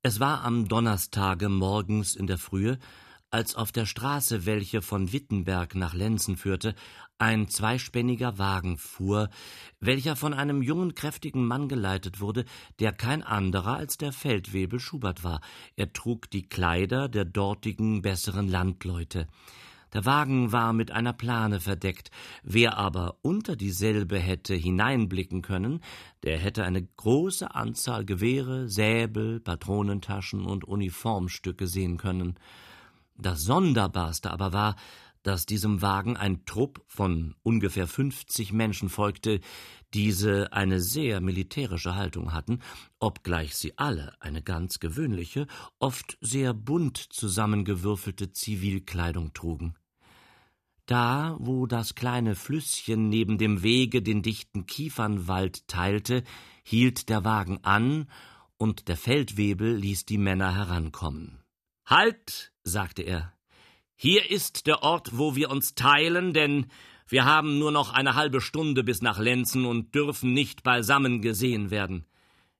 Es war am Donnerstage morgens in der Frühe, als auf der Straße, welche von Wittenberg nach Lenzen führte, ein zweispänniger Wagen fuhr, welcher von einem jungen, kräftigen Mann geleitet wurde, der kein anderer als der Feldwebel Schubert war. Er trug die Kleider der dortigen besseren Landleute. Der Wagen war mit einer Plane verdeckt. Wer aber unter dieselbe hätte hineinblicken können, der hätte eine große Anzahl Gewehre, Säbel, Patronentaschen und Uniformstücke sehen können. Das Sonderbarste aber war, dass diesem Wagen ein Trupp von ungefähr fünfzig Menschen folgte, diese eine sehr militärische Haltung hatten, obgleich sie alle eine ganz gewöhnliche, oft sehr bunt zusammengewürfelte Zivilkleidung trugen. Da, wo das kleine Flüsschen neben dem Wege den dichten Kiefernwald teilte, hielt der Wagen an, und der Feldwebel ließ die Männer herankommen. Halt, sagte er, hier ist der Ort, wo wir uns teilen, denn wir haben nur noch eine halbe Stunde bis nach Lenzen und dürfen nicht beisammen gesehen werden.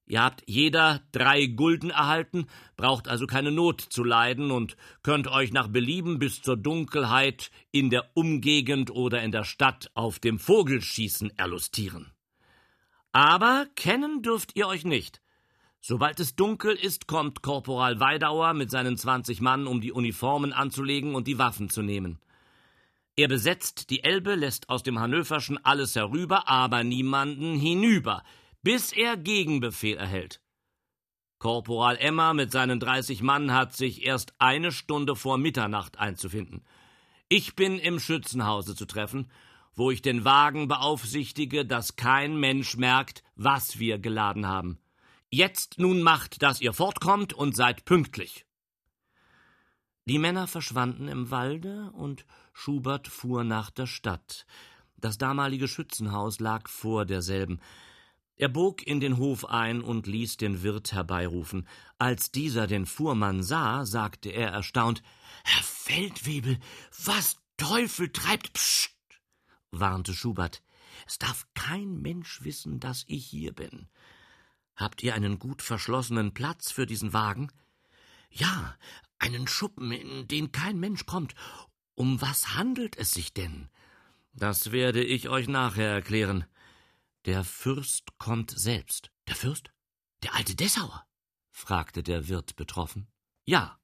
Ihr habt jeder drei Gulden erhalten, braucht also keine Not zu leiden und könnt euch nach Belieben bis zur Dunkelheit in der Umgegend oder in der Stadt auf dem Vogelschießen erlustieren. Aber kennen dürft ihr euch nicht. Sobald es dunkel ist, kommt Korporal Weidauer mit seinen zwanzig Mann, um die Uniformen anzulegen und die Waffen zu nehmen. Er besetzt die Elbe, lässt aus dem Hannöverschen alles herüber, aber niemanden hinüber, bis er Gegenbefehl erhält. Korporal Emmer mit seinen dreißig Mann hat sich erst eine Stunde vor Mitternacht einzufinden. Ich bin im Schützenhause zu treffen, wo ich den Wagen beaufsichtige, dass kein Mensch merkt, was wir geladen haben. Jetzt nun macht, dass ihr fortkommt und seid pünktlich. Die Männer verschwanden im Walde und Schubert fuhr nach der Stadt. Das damalige Schützenhaus lag vor derselben. Er bog in den Hof ein und ließ den Wirt herbeirufen. Als dieser den Fuhrmann sah, sagte er erstaunt Herr Feldwebel, was Teufel treibt Psst, warnte Schubert. Es darf kein Mensch wissen, dass ich hier bin. Habt ihr einen gut verschlossenen Platz für diesen Wagen? Ja, einen Schuppen, in den kein Mensch kommt. Um was handelt es sich denn? Das werde ich euch nachher erklären. Der Fürst kommt selbst. Der Fürst? Der alte Dessauer? fragte der Wirt betroffen. Ja,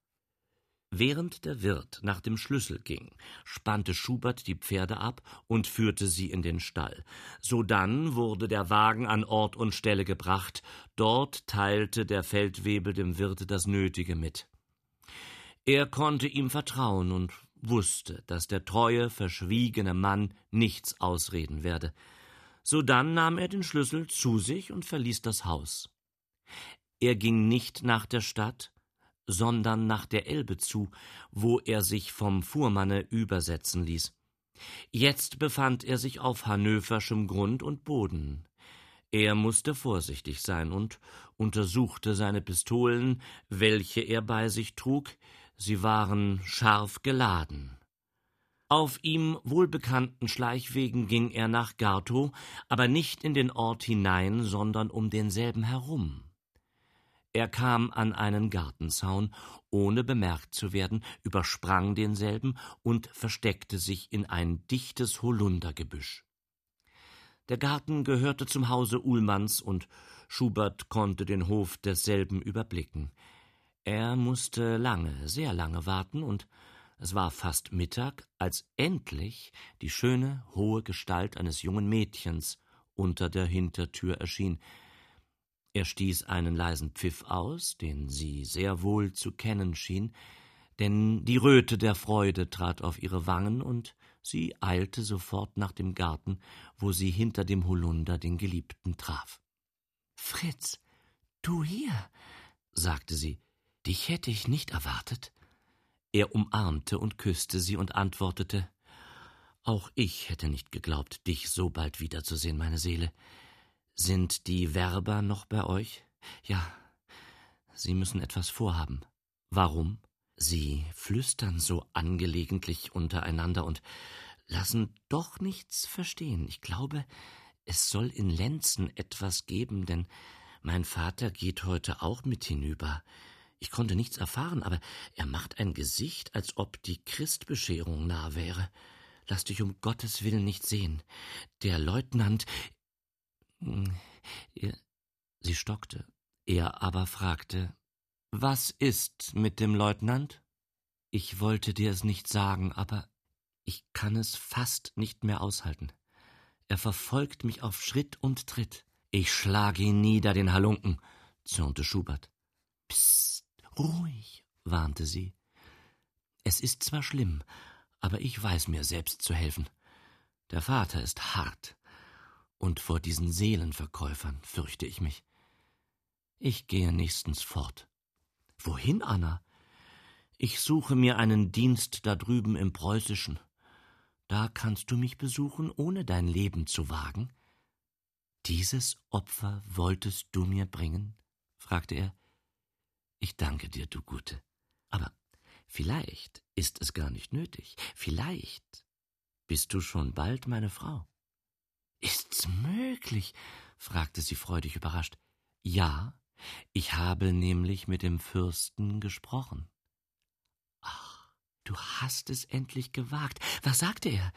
Während der Wirt nach dem Schlüssel ging, spannte Schubert die Pferde ab und führte sie in den Stall. Sodann wurde der Wagen an Ort und Stelle gebracht, dort teilte der Feldwebel dem Wirte das Nötige mit. Er konnte ihm vertrauen und wusste, dass der treue, verschwiegene Mann nichts ausreden werde. Sodann nahm er den Schlüssel zu sich und verließ das Haus. Er ging nicht nach der Stadt, sondern nach der Elbe zu, wo er sich vom Fuhrmanne übersetzen ließ. Jetzt befand er sich auf hannöverschem Grund und Boden. Er musste vorsichtig sein und untersuchte seine Pistolen, welche er bei sich trug, sie waren scharf geladen. Auf ihm wohlbekannten Schleichwegen ging er nach Gartow, aber nicht in den Ort hinein, sondern um denselben herum. Er kam an einen Gartenzaun, ohne bemerkt zu werden, übersprang denselben und versteckte sich in ein dichtes Holundergebüsch. Der Garten gehörte zum Hause Uhlmanns und Schubert konnte den Hof desselben überblicken. Er musste lange, sehr lange warten und es war fast Mittag, als endlich die schöne, hohe Gestalt eines jungen Mädchens unter der Hintertür erschien. Er stieß einen leisen Pfiff aus, den sie sehr wohl zu kennen schien, denn die Röte der Freude trat auf ihre Wangen, und sie eilte sofort nach dem Garten, wo sie hinter dem Holunder den Geliebten traf. Fritz, du hier, sagte sie, dich hätte ich nicht erwartet. Er umarmte und küsste sie und antwortete Auch ich hätte nicht geglaubt, dich so bald wiederzusehen, meine Seele. Sind die Werber noch bei euch? Ja, sie müssen etwas vorhaben. Warum? Sie flüstern so angelegentlich untereinander und lassen doch nichts verstehen. Ich glaube, es soll in Lenzen etwas geben, denn mein Vater geht heute auch mit hinüber. Ich konnte nichts erfahren, aber er macht ein Gesicht, als ob die Christbescherung nah wäre. Lass dich um Gottes Willen nicht sehen. Der Leutnant. Hm, sie stockte. Er aber fragte Was ist mit dem Leutnant? Ich wollte dir es nicht sagen, aber ich kann es fast nicht mehr aushalten. Er verfolgt mich auf Schritt und Tritt. Ich schlage ihn nieder, den Halunken, zürnte Schubert. Psst, ruhig, warnte sie. Es ist zwar schlimm, aber ich weiß mir selbst zu helfen. Der Vater ist hart, und vor diesen Seelenverkäufern fürchte ich mich. Ich gehe nächstens fort. Wohin, Anna? Ich suche mir einen Dienst da drüben im Preußischen. Da kannst du mich besuchen, ohne dein Leben zu wagen. Dieses Opfer wolltest du mir bringen? fragte er. Ich danke dir, du Gute. Aber vielleicht ist es gar nicht nötig. Vielleicht bist du schon bald meine Frau. Ist's möglich? fragte sie freudig überrascht. Ja, ich habe nämlich mit dem Fürsten gesprochen. Ach, du hast es endlich gewagt. Was sagte er?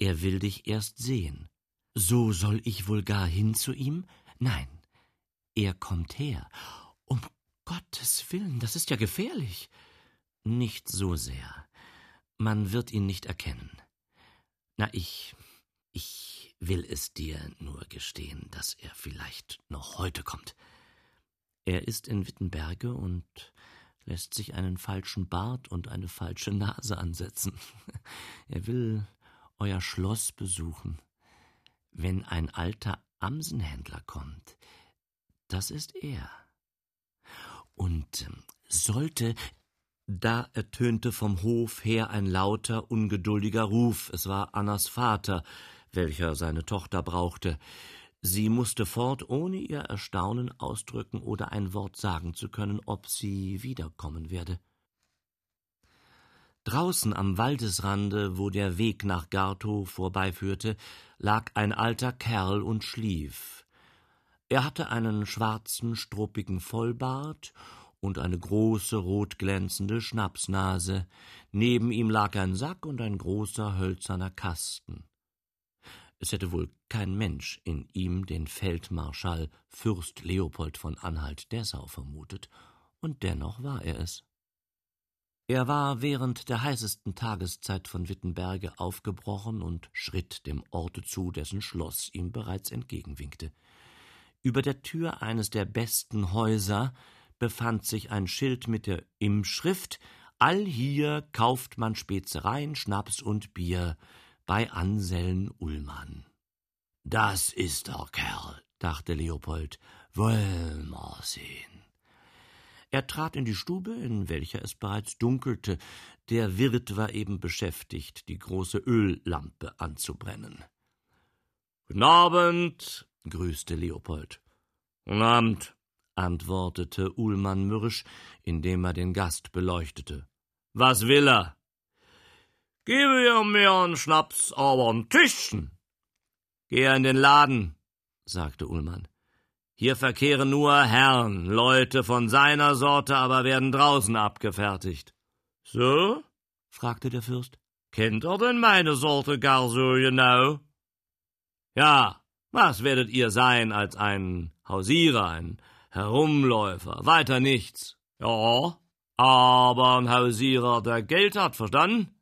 Er will dich erst sehen. So soll ich wohl gar hin zu ihm? Nein, er kommt her. Um Gottes Willen, das ist ja gefährlich. Nicht so sehr. Man wird ihn nicht erkennen. Na, ich. ich will es dir nur gestehen, dass er vielleicht noch heute kommt. Er ist in Wittenberge und lässt sich einen falschen Bart und eine falsche Nase ansetzen. Er will euer Schloss besuchen. Wenn ein alter Amsenhändler kommt, das ist er. Und ähm, sollte da ertönte vom Hof her ein lauter, ungeduldiger Ruf. Es war Annas Vater, welcher seine Tochter brauchte. Sie musste fort, ohne ihr Erstaunen ausdrücken oder ein Wort sagen zu können, ob sie wiederkommen werde. Draußen am Waldesrande, wo der Weg nach Gartow vorbeiführte, lag ein alter Kerl und schlief. Er hatte einen schwarzen, struppigen Vollbart und eine große, rotglänzende Schnapsnase. Neben ihm lag ein Sack und ein großer, hölzerner Kasten. Es hätte wohl kein Mensch in ihm den Feldmarschall Fürst Leopold von Anhalt-Dessau vermutet, und dennoch war er es. Er war während der heißesten Tageszeit von Wittenberge aufgebrochen und schritt dem Orte zu, dessen Schloss ihm bereits entgegenwinkte. Über der Tür eines der besten Häuser befand sich ein Schild mit der Imschrift Allhier kauft man Spezereien, Schnaps und Bier, bei Anselm Ullmann. Das ist der Kerl, dachte Leopold. Wollen wir sehen. Er trat in die Stube, in welcher es bereits dunkelte. Der Wirt war eben beschäftigt, die große Öllampe anzubrennen. Guten Abend, grüßte Leopold. Guten Abend, antwortete Uhlmann mürrisch, indem er den Gast beleuchtete. Was will er? Gebe mir einen Schnaps, aber ein Tischchen. Geh in den Laden, sagte Ullmann. Hier verkehren nur Herren, Leute von seiner Sorte aber werden draußen abgefertigt. So? fragte der Fürst. Kennt er denn meine Sorte gar so genau? Ja, was werdet ihr sein als ein Hausierer, ein Herumläufer, weiter nichts. Ja, aber ein Hausierer, der Geld hat, verstanden?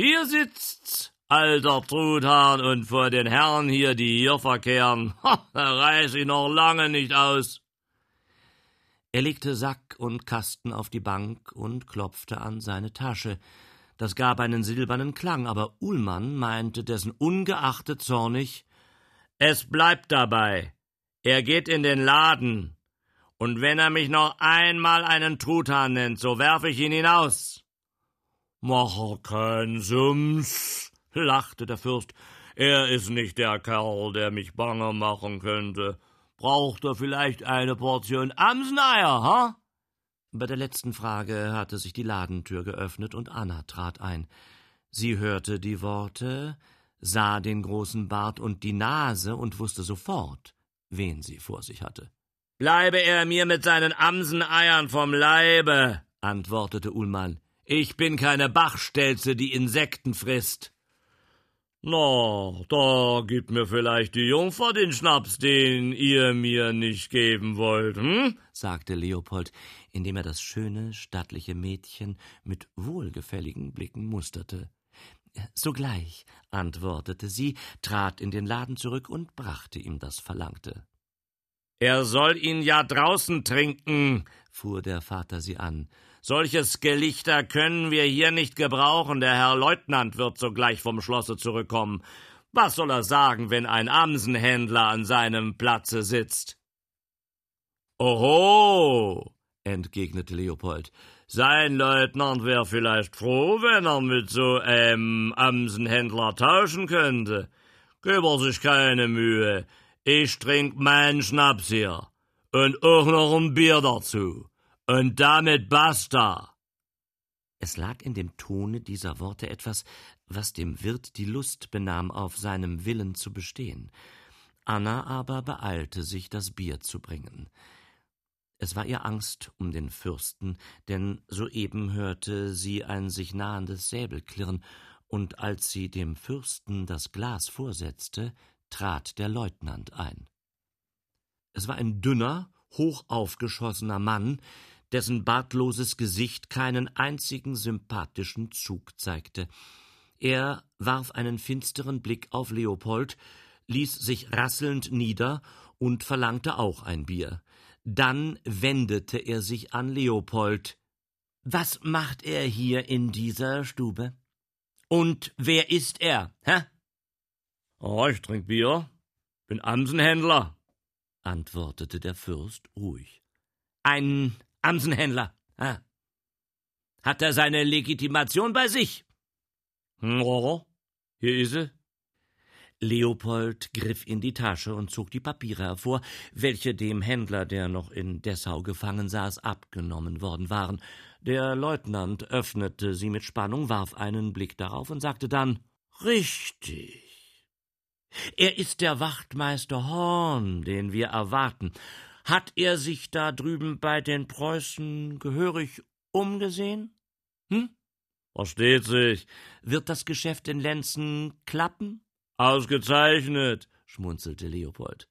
Hier sitzt's, alter Truthahn, und vor den Herren hier, die hier verkehren, ha, da reiß ich noch lange nicht aus. Er legte Sack und Kasten auf die Bank und klopfte an seine Tasche. Das gab einen silbernen Klang, aber Uhlmann meinte dessen ungeachtet zornig Es bleibt dabei. Er geht in den Laden. Und wenn er mich noch einmal einen Truthahn nennt, so werf ich ihn hinaus. Mache kein Sims, lachte der Fürst. Er ist nicht der Kerl, der mich bange machen könnte. Braucht er vielleicht eine Portion Amseneier, ha? Bei der letzten Frage hatte sich die Ladentür geöffnet und Anna trat ein. Sie hörte die Worte, sah den großen Bart und die Nase und wusste sofort, wen sie vor sich hatte. Bleibe er mir mit seinen Amseneiern vom Leibe, antwortete Ullmann. Ich bin keine Bachstelze, die Insekten frisst. Na, da gibt mir vielleicht die Jungfer den Schnaps, den ihr mir nicht geben wollt, hm? sagte Leopold, indem er das schöne, stattliche Mädchen mit wohlgefälligen Blicken musterte. Sogleich, antwortete sie, trat in den Laden zurück und brachte ihm das Verlangte. Er soll ihn ja draußen trinken, fuhr der Vater sie an. Solches Gelichter können wir hier nicht gebrauchen. Der Herr Leutnant wird sogleich vom Schlosse zurückkommen. Was soll er sagen, wenn ein Amsenhändler an seinem Platze sitzt? Oho, entgegnete Leopold. Sein Leutnant wäre vielleicht froh, wenn er mit so einem Amsenhändler tauschen könnte. Gib er sich keine Mühe. Ich trink meinen Schnaps hier. Und auch noch ein Bier dazu. Und damit basta. Es lag in dem Tone dieser Worte etwas, was dem Wirt die Lust benahm, auf seinem Willen zu bestehen. Anna aber beeilte sich, das Bier zu bringen. Es war ihr Angst um den Fürsten, denn soeben hörte sie ein sich nahendes Säbelklirren, und als sie dem Fürsten das Glas vorsetzte, trat der Leutnant ein. Es war ein dünner, hochaufgeschossener Mann, dessen bartloses Gesicht keinen einzigen sympathischen Zug zeigte. Er warf einen finsteren Blick auf Leopold, ließ sich rasselnd nieder und verlangte auch ein Bier. Dann wendete er sich an Leopold. Was macht er hier in dieser Stube? Und wer ist er, hä? Oh, ich trink Bier, bin Amsenhändler, antwortete der Fürst ruhig. Ein Amsenhändler. Ah. Hat er seine Legitimation bei sich? Oh, hier ist sie. Leopold griff in die Tasche und zog die Papiere hervor, welche dem Händler, der noch in Dessau gefangen saß, abgenommen worden waren. Der Leutnant öffnete sie mit Spannung, warf einen Blick darauf und sagte dann Richtig. Er ist der Wachtmeister Horn, den wir erwarten. Hat er sich da drüben bei den Preußen gehörig umgesehen? Hm? Versteht sich. Wird das Geschäft in Lenzen klappen? Ausgezeichnet, schmunzelte Leopold.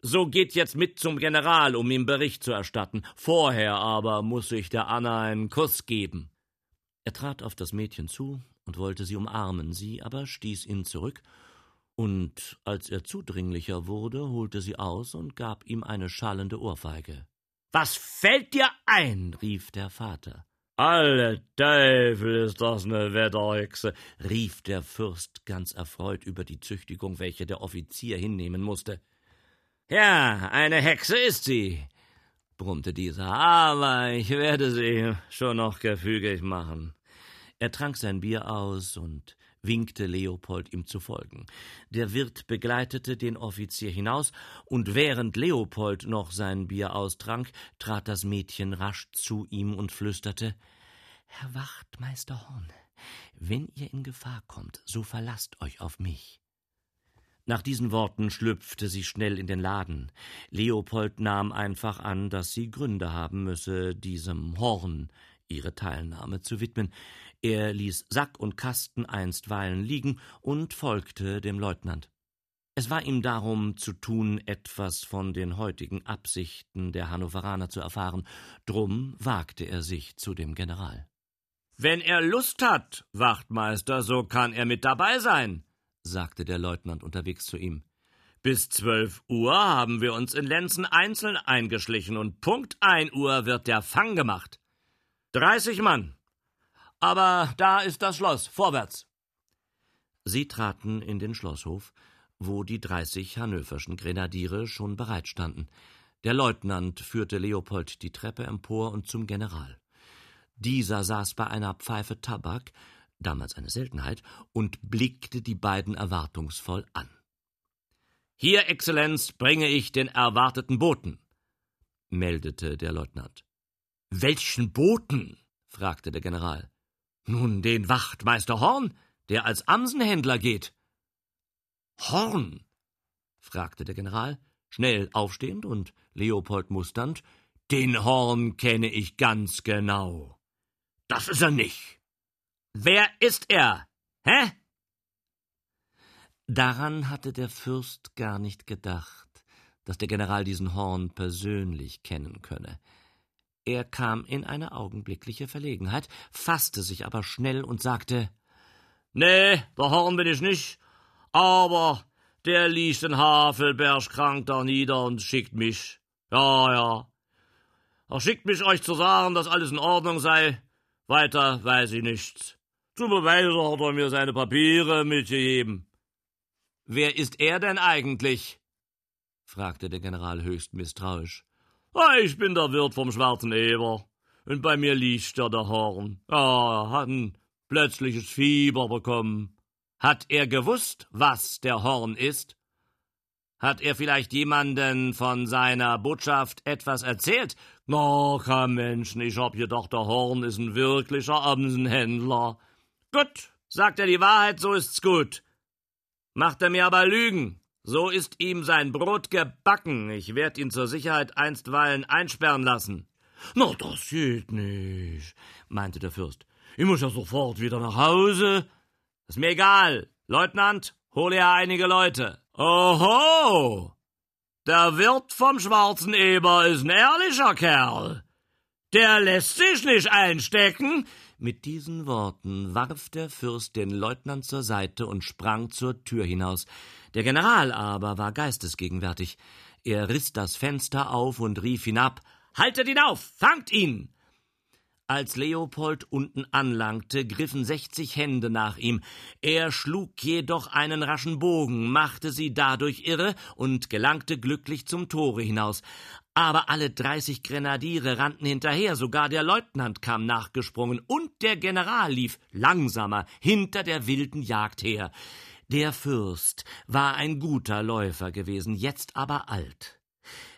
So geht jetzt mit zum General, um ihm Bericht zu erstatten. Vorher aber muss ich der Anna einen Kuss geben. Er trat auf das Mädchen zu und wollte sie umarmen, sie aber stieß ihn zurück und als er zudringlicher wurde, holte sie aus und gab ihm eine schallende Ohrfeige. Was fällt dir ein? rief der Vater. Alle Teufel ist das ne Wetterhexe, rief der Fürst ganz erfreut über die Züchtigung, welche der Offizier hinnehmen musste. Ja, eine Hexe ist sie, brummte dieser, aber ich werde sie schon noch gefügig machen. Er trank sein Bier aus und winkte Leopold, ihm zu folgen. Der Wirt begleitete den Offizier hinaus, und während Leopold noch sein Bier austrank, trat das Mädchen rasch zu ihm und flüsterte Herr Wachtmeister Horn, wenn ihr in Gefahr kommt, so verlasst euch auf mich. Nach diesen Worten schlüpfte sie schnell in den Laden. Leopold nahm einfach an, dass sie Gründe haben müsse, diesem Horn ihre Teilnahme zu widmen. Er ließ Sack und Kasten einstweilen liegen und folgte dem Leutnant. Es war ihm darum zu tun, etwas von den heutigen Absichten der Hannoveraner zu erfahren, drum wagte er sich zu dem General. Wenn er Lust hat, Wachtmeister, so kann er mit dabei sein, sagte der Leutnant unterwegs zu ihm. Bis zwölf Uhr haben wir uns in Lenzen einzeln eingeschlichen und Punkt ein Uhr wird der Fang gemacht. Dreißig Mann, aber da ist das Schloss, vorwärts. Sie traten in den Schlosshof, wo die dreißig hannoverschen Grenadiere schon bereit standen. Der Leutnant führte Leopold die Treppe empor und zum General. Dieser saß bei einer Pfeife Tabak, damals eine Seltenheit, und blickte die beiden erwartungsvoll an. Hier, Exzellenz, bringe ich den erwarteten Boten, meldete der Leutnant. Welchen Boten? fragte der General. Nun, den Wachtmeister Horn, der als Amsenhändler geht. Horn? fragte der General. schnell aufstehend und Leopold musternd, den Horn kenne ich ganz genau. Das ist er nicht. Wer ist er? Hä? Daran hatte der Fürst gar nicht gedacht, dass der General diesen Horn persönlich kennen könne. Er kam in eine augenblickliche Verlegenheit, fasste sich aber schnell und sagte Nee, der Horn bin ich nicht, aber der liegt in Havelberg krank da nieder und schickt mich. Ja, ja. Er schickt mich euch zu sagen, dass alles in Ordnung sei. Weiter weiß ich nichts. Zum Beweis hat er mir seine Papiere mitgegeben. Wer ist er denn eigentlich? fragte der General höchst misstrauisch. Ah, ich bin der Wirt vom Schwarzen Eber. Und bei mir liegt da der Horn. Ja, hat ein plötzliches Fieber bekommen. Hat er gewusst, was der Horn ist? Hat er vielleicht jemanden von seiner Botschaft etwas erzählt? Na, kein Mensch, ich hab gedacht, der Horn ist ein wirklicher Amsenhändler. Gut, sagt er die Wahrheit, so ist's gut. Macht er mir aber Lügen, so ist ihm sein Brot gebacken. Ich werd ihn zur Sicherheit einstweilen einsperren lassen. Na, das geht nicht, meinte der Fürst. Ich muss ja sofort wieder nach Hause. Ist mir egal. Leutnant, hole ja einige Leute. Oho! Der Wirt vom Schwarzen Eber ist ein ehrlicher Kerl. Der lässt sich nicht einstecken. Mit diesen Worten warf der Fürst den Leutnant zur Seite und sprang zur Tür hinaus. Der General aber war geistesgegenwärtig. Er riss das Fenster auf und rief hinab Haltet ihn auf. Fangt ihn. Als Leopold unten anlangte, griffen sechzig Hände nach ihm. Er schlug jedoch einen raschen Bogen, machte sie dadurch irre und gelangte glücklich zum Tore hinaus. Aber alle dreißig Grenadiere rannten hinterher, sogar der Leutnant kam nachgesprungen und der General lief langsamer hinter der wilden Jagd her. Der Fürst war ein guter Läufer gewesen, jetzt aber alt.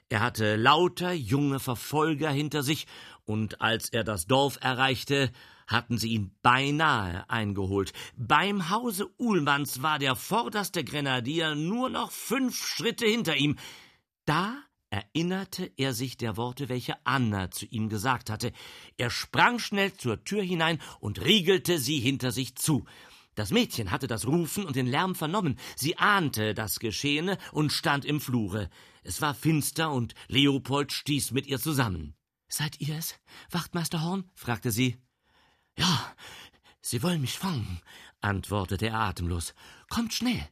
Er hatte lauter junge Verfolger hinter sich und als er das Dorf erreichte, hatten sie ihn beinahe eingeholt. Beim Hause Uhlmanns war der vorderste Grenadier nur noch fünf Schritte hinter ihm. Da erinnerte er sich der Worte, welche Anna zu ihm gesagt hatte. Er sprang schnell zur Tür hinein und riegelte sie hinter sich zu. Das Mädchen hatte das Rufen und den Lärm vernommen. Sie ahnte das Geschehene und stand im Flure. Es war finster und Leopold stieß mit ihr zusammen. Seid ihr es, Wachtmeister Horn? fragte sie. Ja, Sie wollen mich fangen, antwortete er atemlos. Kommt schnell.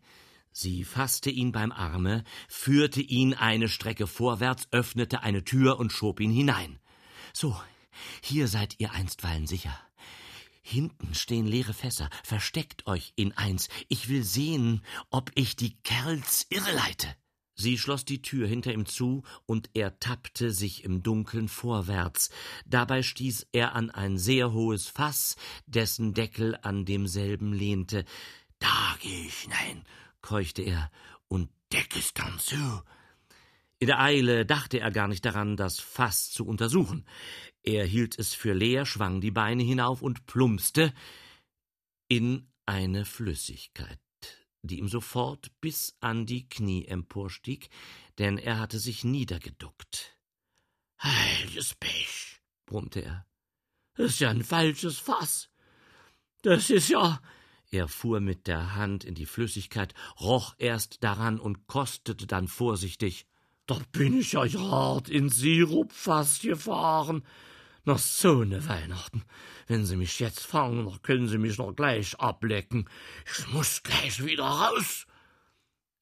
Sie fasste ihn beim Arme, führte ihn eine Strecke vorwärts, öffnete eine Tür und schob ihn hinein. So, hier seid ihr einstweilen sicher. Hinten stehen leere Fässer. Versteckt euch in eins. Ich will sehen, ob ich die Kerls irreleite. Sie schloss die Tür hinter ihm zu, und er tappte sich im Dunkeln vorwärts. Dabei stieß er an ein sehr hohes Fass, dessen Deckel an demselben lehnte. Da geh ich hinein, keuchte er, und deck es dann zu. In der Eile dachte er gar nicht daran, das Fass zu untersuchen. Er hielt es für leer, schwang die Beine hinauf und plumpste in eine Flüssigkeit die ihm sofort bis an die Knie emporstieg, denn er hatte sich niedergeduckt. Heiliges Pech, brummte er. Das ist ja ein falsches Fass. Das ist ja. Er fuhr mit der Hand in die Flüssigkeit, roch erst daran und kostete dann vorsichtig. Da bin ich ja hart ins Sirupfass gefahren. Na, so ne Weihnachten. Wenn Sie mich jetzt fangen, dann können Sie mich noch gleich ablecken. Ich muss gleich wieder raus.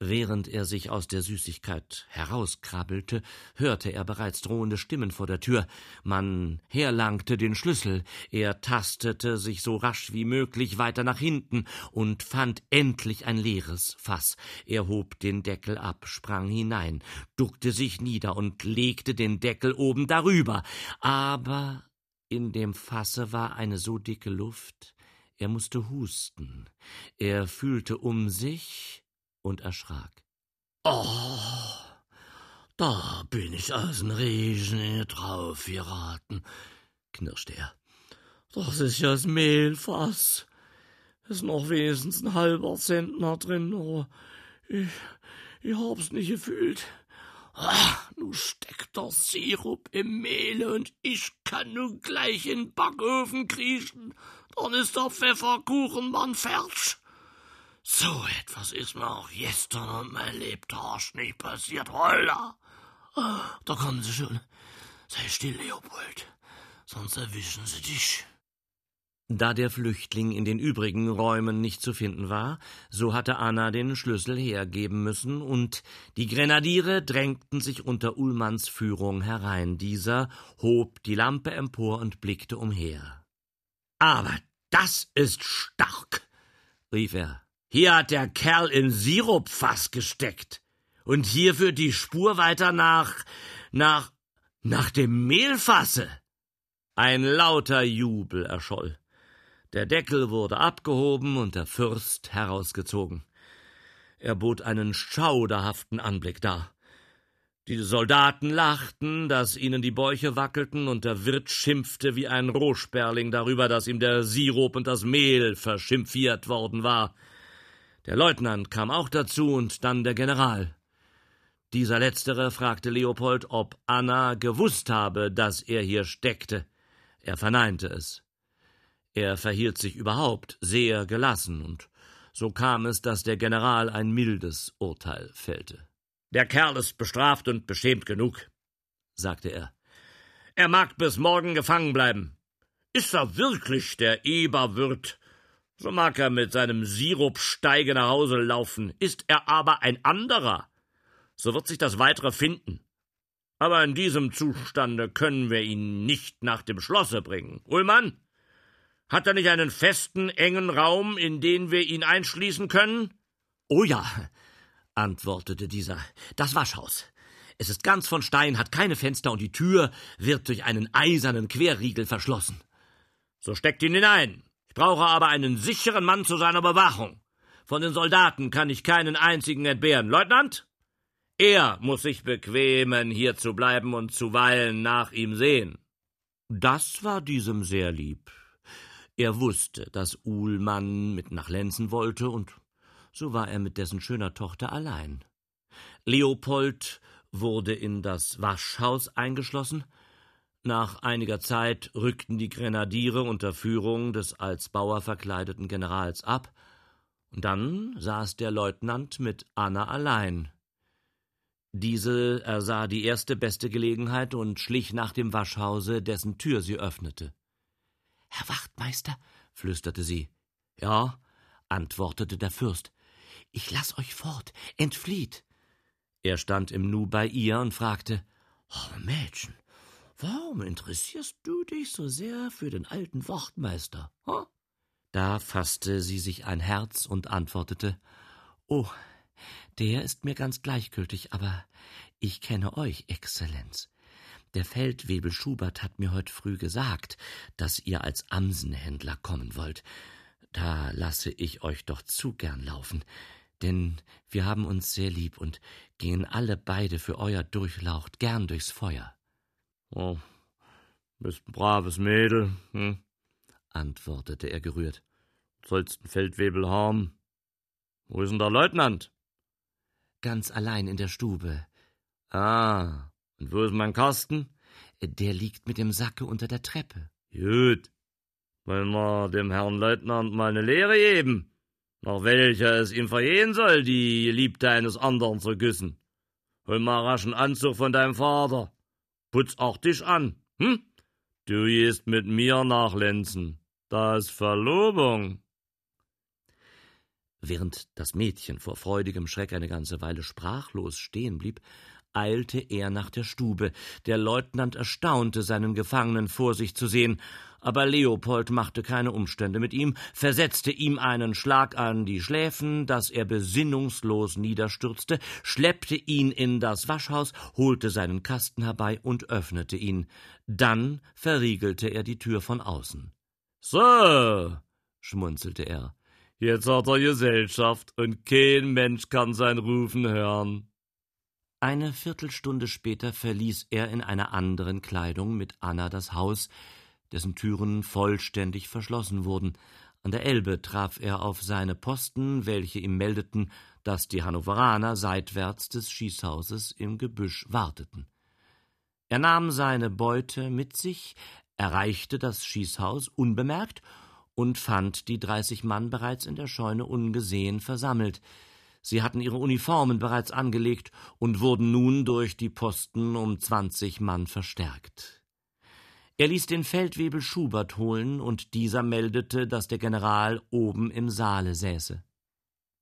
Während er sich aus der Süßigkeit herauskrabbelte, hörte er bereits drohende Stimmen vor der Tür. Man herlangte den Schlüssel. Er tastete sich so rasch wie möglich weiter nach hinten und fand endlich ein leeres Fass. Er hob den Deckel ab, sprang hinein, duckte sich nieder und legte den Deckel oben darüber. Aber in dem Fasse war eine so dicke Luft, er musste husten. Er fühlte um sich, und erschrak. Oh, da bin ich aus dem Regen drauf geraten, knirschte er. Das ist ja das Mehlfass. Ist noch wenigstens ein halber Zentner drin, aber ich, ich hab's nicht gefühlt. Ach, nu steckt der Sirup im Mehle und ich kann nun gleich in den Backofen kriechen, dann ist der Pfefferkuchenmann fertig. So etwas ist mir auch gestern und mein Lebtag nicht passiert, Holla. Da kommen sie schon. Sei still, Leopold, sonst erwischen sie dich. Da der Flüchtling in den übrigen Räumen nicht zu finden war, so hatte Anna den Schlüssel hergeben müssen, und die Grenadiere drängten sich unter Ullmanns Führung herein. Dieser hob die Lampe empor und blickte umher. Aber das ist stark, rief er. Hier hat der Kerl in Sirupfass gesteckt. Und hier führt die Spur weiter nach, nach, nach dem Mehlfasse. Ein lauter Jubel erscholl. Der Deckel wurde abgehoben und der Fürst herausgezogen. Er bot einen schauderhaften Anblick dar. Die Soldaten lachten, dass ihnen die Bäuche wackelten, und der Wirt schimpfte wie ein Rohsperling darüber, dass ihm der Sirup und das Mehl verschimpfiert worden war. Der Leutnant kam auch dazu und dann der General. Dieser letztere fragte Leopold, ob Anna gewusst habe, dass er hier steckte. Er verneinte es. Er verhielt sich überhaupt sehr gelassen, und so kam es, dass der General ein mildes Urteil fällte. Der Kerl ist bestraft und beschämt genug, sagte er. Er mag bis morgen gefangen bleiben. Ist er wirklich der Eberwirt, so mag er mit seinem Sirupsteige nach Hause laufen. Ist er aber ein anderer, so wird sich das Weitere finden. Aber in diesem Zustande können wir ihn nicht nach dem Schlosse bringen. Ullmann? Hat er nicht einen festen, engen Raum, in den wir ihn einschließen können? Oh ja, antwortete dieser. Das Waschhaus. Es ist ganz von Stein, hat keine Fenster und die Tür wird durch einen eisernen Querriegel verschlossen. So steckt ihn hinein. Ich brauche aber einen sicheren Mann zu seiner Bewachung. Von den Soldaten kann ich keinen einzigen entbehren. Leutnant? Er muss sich bequemen, hier zu bleiben und zuweilen nach ihm sehen. Das war diesem sehr lieb. Er wusste, dass Uhlmann mit nach Lenzen wollte, und so war er mit dessen schöner Tochter allein. Leopold wurde in das Waschhaus eingeschlossen. Nach einiger Zeit rückten die Grenadiere unter Führung des als Bauer verkleideten Generals ab, und dann saß der Leutnant mit Anna allein. Diese ersah die erste beste Gelegenheit und schlich nach dem Waschhause, dessen Tür sie öffnete. Herr Wachtmeister, flüsterte sie. Ja, antwortete der Fürst. Ich lass euch fort, entflieht. Er stand im Nu bei ihr und fragte Oh, Mädchen, warum interessierst du dich so sehr für den alten Wachtmeister? Hm? Da fasste sie sich ein Herz und antwortete Oh, der ist mir ganz gleichgültig, aber ich kenne euch, Exzellenz. Der Feldwebel Schubert hat mir heute früh gesagt, dass ihr als Amsenhändler kommen wollt. Da lasse ich euch doch zu gern laufen, denn wir haben uns sehr lieb und gehen alle beide für euer Durchlaucht gern durchs Feuer. Oh, bist ein braves Mädel, hm? antwortete er gerührt. Sollst einen Feldwebel haben. Wo ist denn der Leutnant? Ganz allein in der Stube. Ah, und wo ist mein Kasten? Der liegt mit dem Sacke unter der Treppe. Gut. Wollen wir dem Herrn Leutnant mal eine Lehre geben, nach welcher es ihm vergehen soll, die Geliebte eines anderen zu küssen. Hol mal raschen Anzug von deinem Vater. Putz auch dich an, hm? Du gehst mit mir nach Lenzen. Das Verlobung. Während das Mädchen vor freudigem Schreck eine ganze Weile sprachlos stehen blieb, eilte er nach der Stube. Der Leutnant erstaunte, seinen Gefangenen vor sich zu sehen, aber Leopold machte keine Umstände mit ihm, versetzte ihm einen Schlag an die Schläfen, dass er besinnungslos niederstürzte, schleppte ihn in das Waschhaus, holte seinen Kasten herbei und öffnete ihn. Dann verriegelte er die Tür von außen. So, schmunzelte er, jetzt hat er Gesellschaft und kein Mensch kann sein Rufen hören. Eine Viertelstunde später verließ er in einer anderen Kleidung mit Anna das Haus, dessen Türen vollständig verschlossen wurden. An der Elbe traf er auf seine Posten, welche ihm meldeten, dass die Hannoveraner seitwärts des Schießhauses im Gebüsch warteten. Er nahm seine Beute mit sich, erreichte das Schießhaus unbemerkt und fand die dreißig Mann bereits in der Scheune ungesehen versammelt. Sie hatten ihre Uniformen bereits angelegt und wurden nun durch die Posten um zwanzig Mann verstärkt. Er ließ den Feldwebel Schubert holen, und dieser meldete, dass der General oben im Saale säße.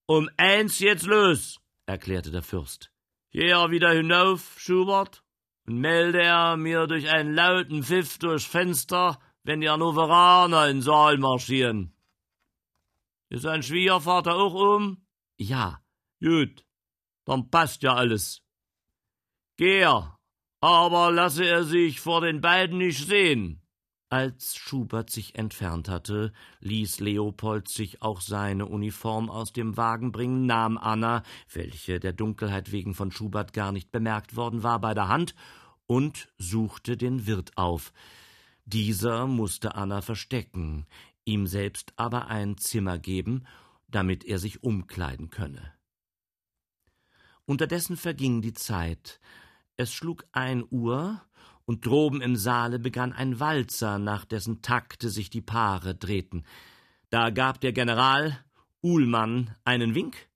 Um eins jetzt los, erklärte der Fürst. Geh er wieder hinauf, Schubert, und melde er mir durch einen lauten Pfiff durchs Fenster, wenn die Hannoveraner in Saal marschieren. Ist sein Schwiegervater auch um? Ja. Gut, dann passt ja alles. Geh er, aber lasse er sich vor den beiden nicht sehen. Als Schubert sich entfernt hatte, ließ Leopold sich auch seine Uniform aus dem Wagen bringen, nahm Anna, welche der Dunkelheit wegen von Schubert gar nicht bemerkt worden war, bei der Hand und suchte den Wirt auf. Dieser musste Anna verstecken, ihm selbst aber ein Zimmer geben, damit er sich umkleiden könne. Unterdessen verging die Zeit. Es schlug ein Uhr, und droben im Saale begann ein Walzer, nach dessen Takte sich die Paare drehten. Da gab der General Uhlmann einen Wink,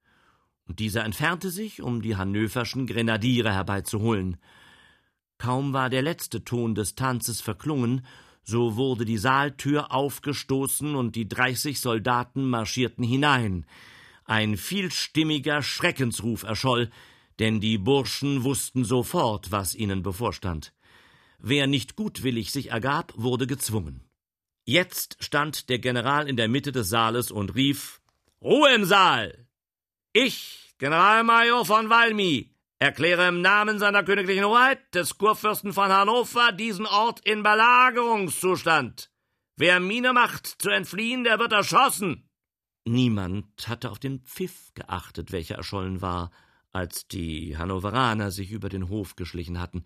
und dieser entfernte sich, um die hannoverschen Grenadiere herbeizuholen. Kaum war der letzte Ton des Tanzes verklungen, so wurde die Saaltür aufgestoßen und die dreißig Soldaten marschierten hinein. Ein vielstimmiger Schreckensruf erscholl, denn die Burschen wussten sofort, was ihnen bevorstand. Wer nicht gutwillig sich ergab, wurde gezwungen. Jetzt stand der General in der Mitte des Saales und rief Ruhe im Saal. Ich, Generalmajor von Valmy, erkläre im Namen seiner königlichen Hoheit des Kurfürsten von Hannover diesen Ort in Belagerungszustand. Wer Miene macht zu entfliehen, der wird erschossen. Niemand hatte auf den Pfiff geachtet, welcher erschollen war, als die Hannoveraner sich über den Hof geschlichen hatten.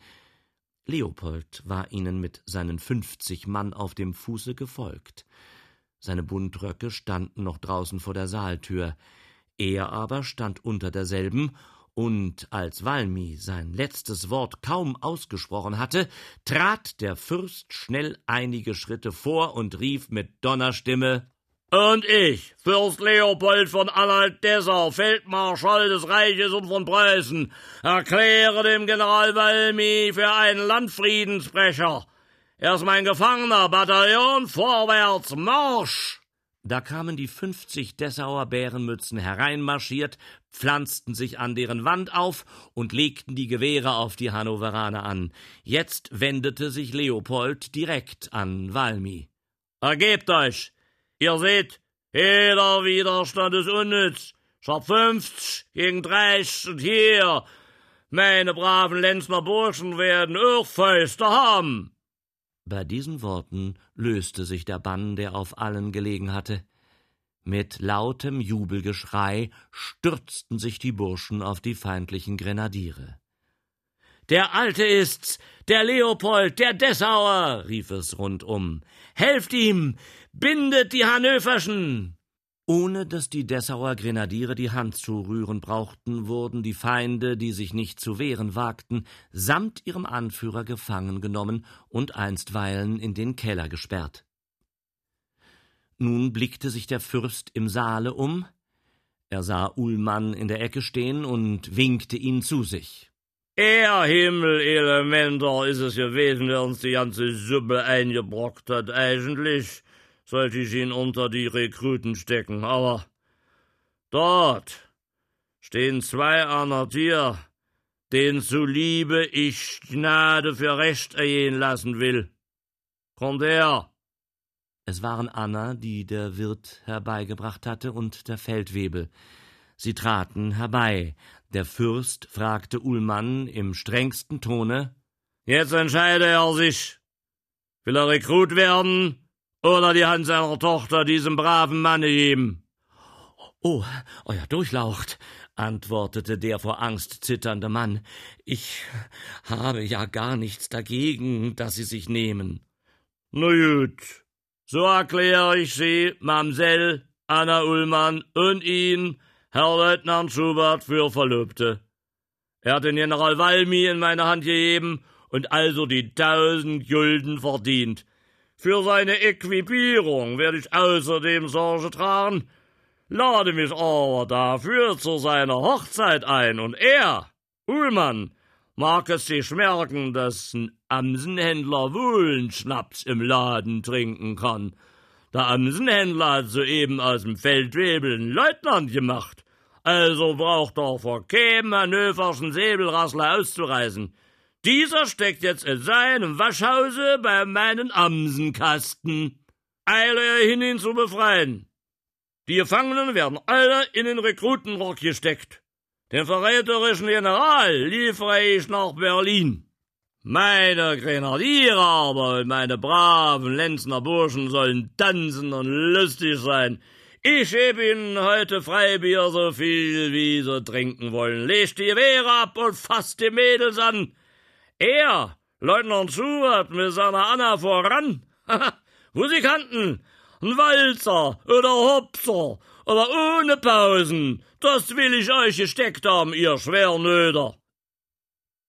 Leopold war ihnen mit seinen fünfzig Mann auf dem Fuße gefolgt. Seine Buntröcke standen noch draußen vor der Saaltür. Er aber stand unter derselben, und als Valmy sein letztes Wort kaum ausgesprochen hatte, trat der Fürst schnell einige Schritte vor und rief mit Donnerstimme und ich, Fürst Leopold von Anhalt-Dessau, Feldmarschall des Reiches und von Preußen, erkläre dem General Valmy für einen Landfriedensbrecher. Er ist mein Gefangener, Bataillon, vorwärts, Marsch! Da kamen die fünfzig Dessauer Bärenmützen hereinmarschiert, pflanzten sich an deren Wand auf und legten die Gewehre auf die Hannoveraner an. Jetzt wendete sich Leopold direkt an Valmy. Ergebt euch! Ihr seht, jeder Widerstand ist unnütz. Ich hab fünfzig gegen dreißig und hier. Meine braven Lenzner Burschen werden auch Fäuste haben. Bei diesen Worten löste sich der Bann, der auf allen gelegen hatte. Mit lautem Jubelgeschrei stürzten sich die Burschen auf die feindlichen Grenadiere. Der Alte ist's, der Leopold, der Dessauer, rief es rundum. Helft ihm, Bindet die Hannöverschen! Ohne dass die Dessauer Grenadiere die Hand zu rühren brauchten, wurden die Feinde, die sich nicht zu wehren wagten, samt ihrem Anführer gefangen genommen und einstweilen in den Keller gesperrt. Nun blickte sich der Fürst im Saale um, er sah Ullmann in der Ecke stehen und winkte ihn zu sich. Er Himmel, Elementer, ist es gewesen, der uns die ganze Suppe eingebrockt hat, eigentlich sollte ich ihn unter die Rekruten stecken, aber dort stehen zwei der Tür, denen zuliebe ich Gnade für Recht ergehen lassen will. Kommt her! Es waren Anna, die der Wirt herbeigebracht hatte, und der Feldwebel. Sie traten herbei. Der Fürst fragte Ullmann im strengsten Tone Jetzt entscheide er sich. Will er Rekrut werden oder die Hand seiner Tochter diesem braven Manne geben. Oh, euer Durchlaucht, antwortete der vor Angst zitternde Mann, ich habe ja gar nichts dagegen, dass Sie sich nehmen. Na gut, so erkläre ich Sie, Mamsell, Anna Ullmann und ihn Herr Leutnant Schubert für Verlobte. Er hat den General Walmi in meine Hand gegeben und also die tausend Gulden verdient. Für seine Equipierung werde ich außerdem Sorge tragen, lade mich aber dafür zu seiner Hochzeit ein und er, Uhlmann, mag es sich merken, dass ein Amsenhändler wohl einen Schnaps im Laden trinken kann. Der Amsenhändler hat soeben aus dem Feldwebel einen Leutnant gemacht. Also braucht er vor keinem Hannoverschen Säbelrassler auszureißen. Dieser steckt jetzt in seinem Waschhause bei meinen Amsenkasten. Eile hin, ihn zu befreien. Die Gefangenen werden alle in den Rekrutenrock gesteckt. Den verräterischen General liefere ich nach Berlin. Meine Grenadiere aber und meine braven Lenzner Burschen sollen tanzen und lustig sein. Ich gebe ihnen heute Freibier so viel, wie sie trinken wollen. Legt die Wehre ab und fasst die Mädels an. Er, Leutnant Schubert mit seiner Anna voran. Musikanten, ein Walzer oder Hopser, aber ohne Pausen. Das will ich euch gesteckt haben, ihr Schwernöder.